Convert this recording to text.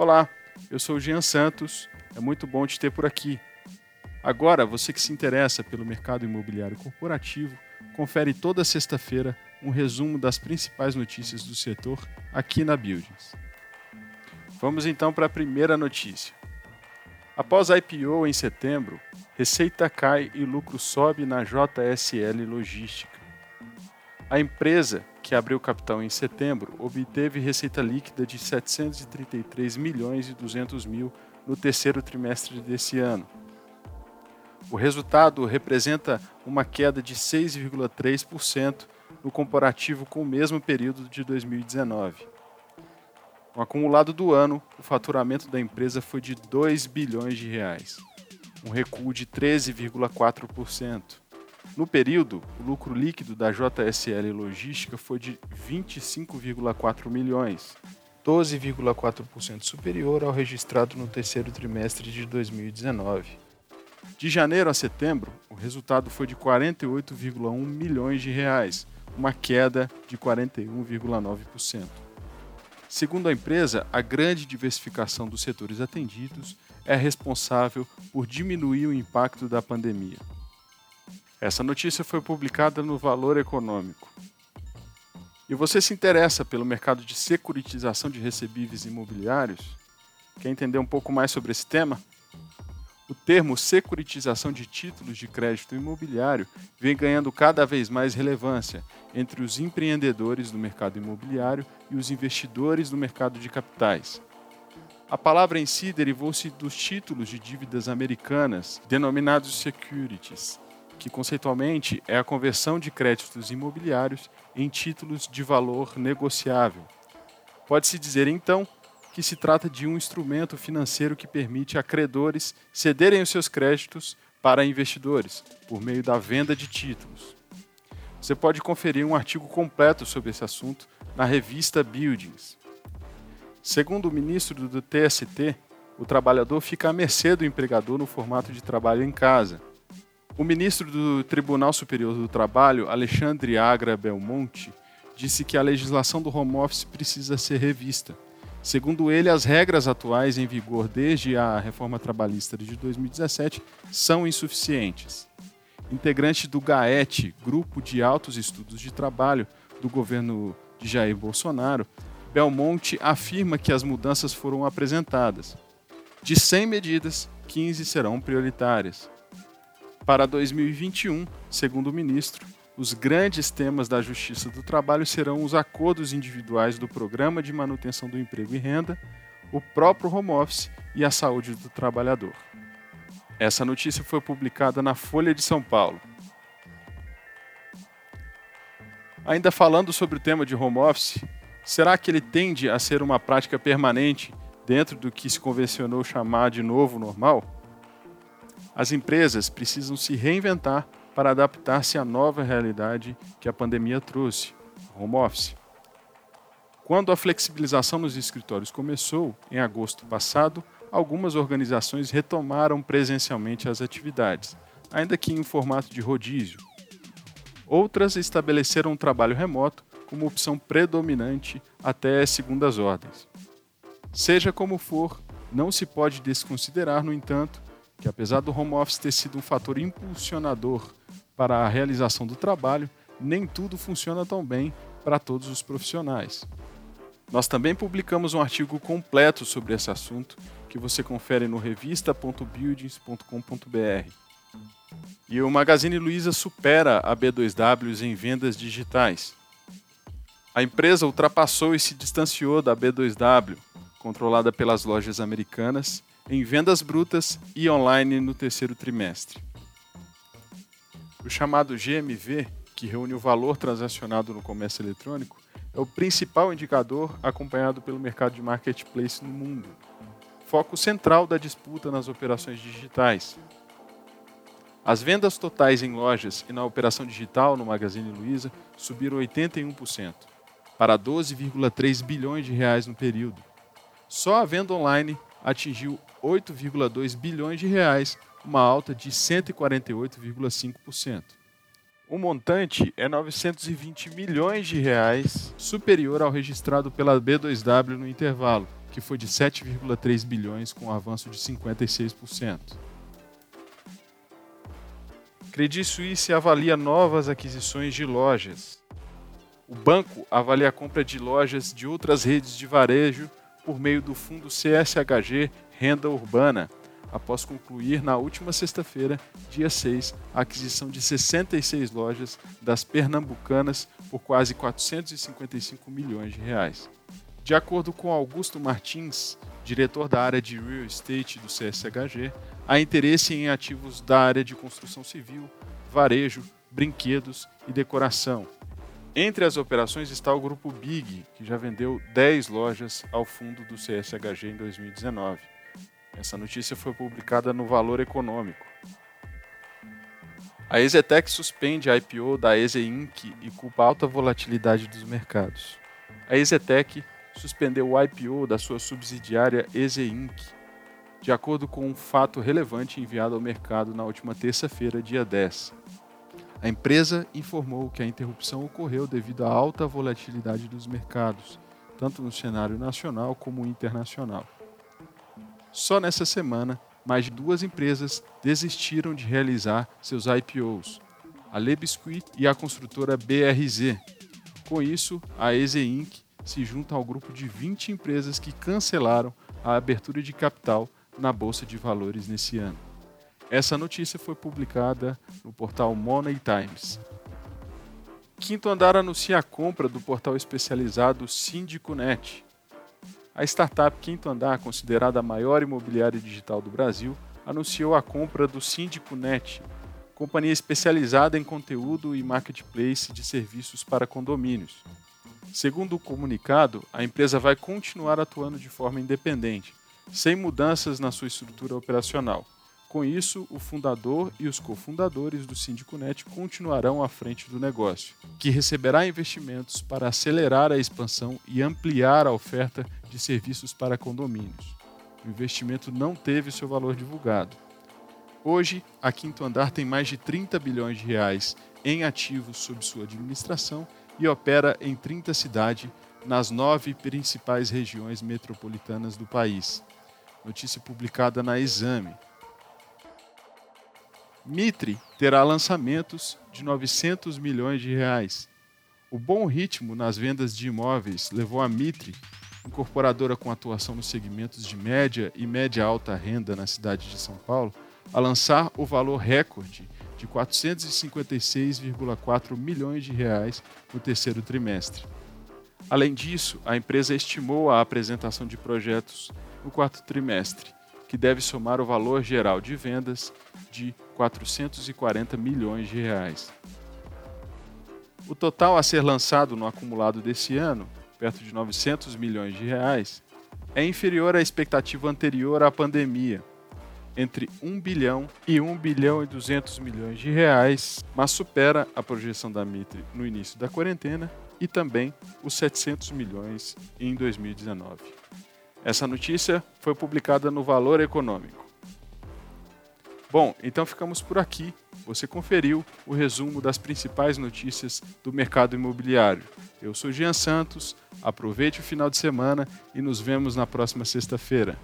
Olá, eu sou o Jean Santos, é muito bom te ter por aqui. Agora, você que se interessa pelo mercado imobiliário corporativo, confere toda sexta-feira um resumo das principais notícias do setor aqui na Buildings. Vamos então para a primeira notícia. Após a IPO em setembro, receita cai e lucro sobe na JSL Logística. A empresa, que abriu capital em setembro, obteve receita líquida de 733 milhões e 200 mil no terceiro trimestre desse ano. O resultado representa uma queda de 6,3% no comparativo com o mesmo período de 2019. No acumulado do ano, o faturamento da empresa foi de 2 bilhões de reais, um recuo de 13,4%. No período, o lucro líquido da JSL Logística foi de 25,4 milhões, 12,4% superior ao registrado no terceiro trimestre de 2019. De janeiro a setembro, o resultado foi de 48,1 milhões de reais, uma queda de 41,9%. Segundo a empresa, a grande diversificação dos setores atendidos é responsável por diminuir o impacto da pandemia. Essa notícia foi publicada no Valor Econômico. E você se interessa pelo mercado de securitização de recebíveis imobiliários? Quer entender um pouco mais sobre esse tema? O termo securitização de títulos de crédito imobiliário vem ganhando cada vez mais relevância entre os empreendedores do mercado imobiliário e os investidores do mercado de capitais. A palavra em si derivou-se dos títulos de dívidas americanas, denominados securities, que conceitualmente é a conversão de créditos imobiliários em títulos de valor negociável. Pode-se dizer então que se trata de um instrumento financeiro que permite a credores cederem os seus créditos para investidores por meio da venda de títulos. Você pode conferir um artigo completo sobre esse assunto na revista Buildings. Segundo o ministro do TST, o trabalhador fica à mercê do empregador no formato de trabalho em casa. O ministro do Tribunal Superior do Trabalho, Alexandre Agra Belmonte, disse que a legislação do home office precisa ser revista Segundo ele, as regras atuais em vigor desde a reforma trabalhista de 2017 são insuficientes. Integrante do GAET, Grupo de Altos Estudos de Trabalho do governo de Jair Bolsonaro, Belmonte afirma que as mudanças foram apresentadas. De 100 medidas, 15 serão prioritárias. Para 2021, segundo o ministro, os grandes temas da Justiça do Trabalho serão os acordos individuais do Programa de Manutenção do Emprego e Renda, o próprio home office e a saúde do trabalhador. Essa notícia foi publicada na Folha de São Paulo. Ainda falando sobre o tema de home office, será que ele tende a ser uma prática permanente dentro do que se convencionou chamar de novo normal? As empresas precisam se reinventar para adaptar-se à nova realidade que a pandemia trouxe, home office. Quando a flexibilização nos escritórios começou, em agosto passado, algumas organizações retomaram presencialmente as atividades, ainda que em formato de rodízio. Outras estabeleceram um trabalho remoto como opção predominante até segundas ordens. Seja como for, não se pode desconsiderar, no entanto, que apesar do home office ter sido um fator impulsionador para a realização do trabalho, nem tudo funciona tão bem para todos os profissionais. Nós também publicamos um artigo completo sobre esse assunto que você confere no revista.buildings.com.br. E o Magazine Luiza supera a B2W em vendas digitais. A empresa ultrapassou e se distanciou da B2W, controlada pelas lojas americanas, em vendas brutas e online no terceiro trimestre. O chamado GMV, que reúne o valor transacionado no comércio eletrônico, é o principal indicador acompanhado pelo mercado de marketplace no mundo, foco central da disputa nas operações digitais. As vendas totais em lojas e na operação digital no Magazine Luiza subiram 81%, para 12,3 bilhões de reais no período. Só a venda online atingiu 8,2 bilhões de reais uma alta de 148,5%. O montante é 920 milhões de reais, superior ao registrado pela B2W no intervalo, que foi de 7,3 bilhões com um avanço de 56%. Credit Suisse avalia novas aquisições de lojas. O banco avalia a compra de lojas de outras redes de varejo por meio do fundo CSHG Renda Urbana, após concluir na última sexta-feira, dia 6, a aquisição de 66 lojas das pernambucanas por quase 455 milhões de reais. De acordo com Augusto Martins, diretor da área de real estate do CSHG, há interesse em ativos da área de construção civil, varejo, brinquedos e decoração. Entre as operações está o grupo Big, que já vendeu 10 lojas ao fundo do CSHG em 2019. Essa notícia foi publicada no Valor Econômico. A Exetec suspende a IPO da Eze Inc. e culpa alta volatilidade dos mercados. A Exetec suspendeu o IPO da sua subsidiária Eze Inc., de acordo com um fato relevante enviado ao mercado na última terça-feira, dia 10. A empresa informou que a interrupção ocorreu devido à alta volatilidade dos mercados, tanto no cenário nacional como internacional. Só nessa semana, mais de duas empresas desistiram de realizar seus IPOs, a Le Biscuit e a construtora BRZ. Com isso, a Eze Inc. se junta ao grupo de 20 empresas que cancelaram a abertura de capital na Bolsa de Valores nesse ano. Essa notícia foi publicada no portal Money Times. Quinto Andar anuncia a compra do portal especializado Síndico Net. A startup Quinto Andar, considerada a maior imobiliária digital do Brasil, anunciou a compra do Síndico Net, companhia especializada em conteúdo e marketplace de serviços para condomínios. Segundo o comunicado, a empresa vai continuar atuando de forma independente, sem mudanças na sua estrutura operacional. Com isso, o fundador e os cofundadores do SíndicoNet continuarão à frente do negócio, que receberá investimentos para acelerar a expansão e ampliar a oferta de serviços para condomínios. O investimento não teve seu valor divulgado. Hoje, a Quinto Andar tem mais de 30 bilhões de reais em ativos sob sua administração e opera em 30 cidades nas nove principais regiões metropolitanas do país. Notícia publicada na Exame. Mitre terá lançamentos de 900 milhões de reais. O bom ritmo nas vendas de imóveis levou a Mitre, incorporadora com atuação nos segmentos de média e média alta renda na cidade de São Paulo, a lançar o valor recorde de 456,4 milhões de reais no terceiro trimestre. Além disso, a empresa estimou a apresentação de projetos no quarto trimestre, que deve somar o valor geral de vendas de 440 milhões de reais. O total a ser lançado no acumulado desse ano, perto de 900 milhões de reais, é inferior à expectativa anterior à pandemia, entre 1 bilhão e 1 bilhão e 200 milhões de reais, mas supera a projeção da Mitre no início da quarentena e também os 700 milhões em 2019. Essa notícia foi publicada no Valor Econômico. Bom, então ficamos por aqui. Você conferiu o resumo das principais notícias do mercado imobiliário. Eu sou Jean Santos, aproveite o final de semana e nos vemos na próxima sexta-feira.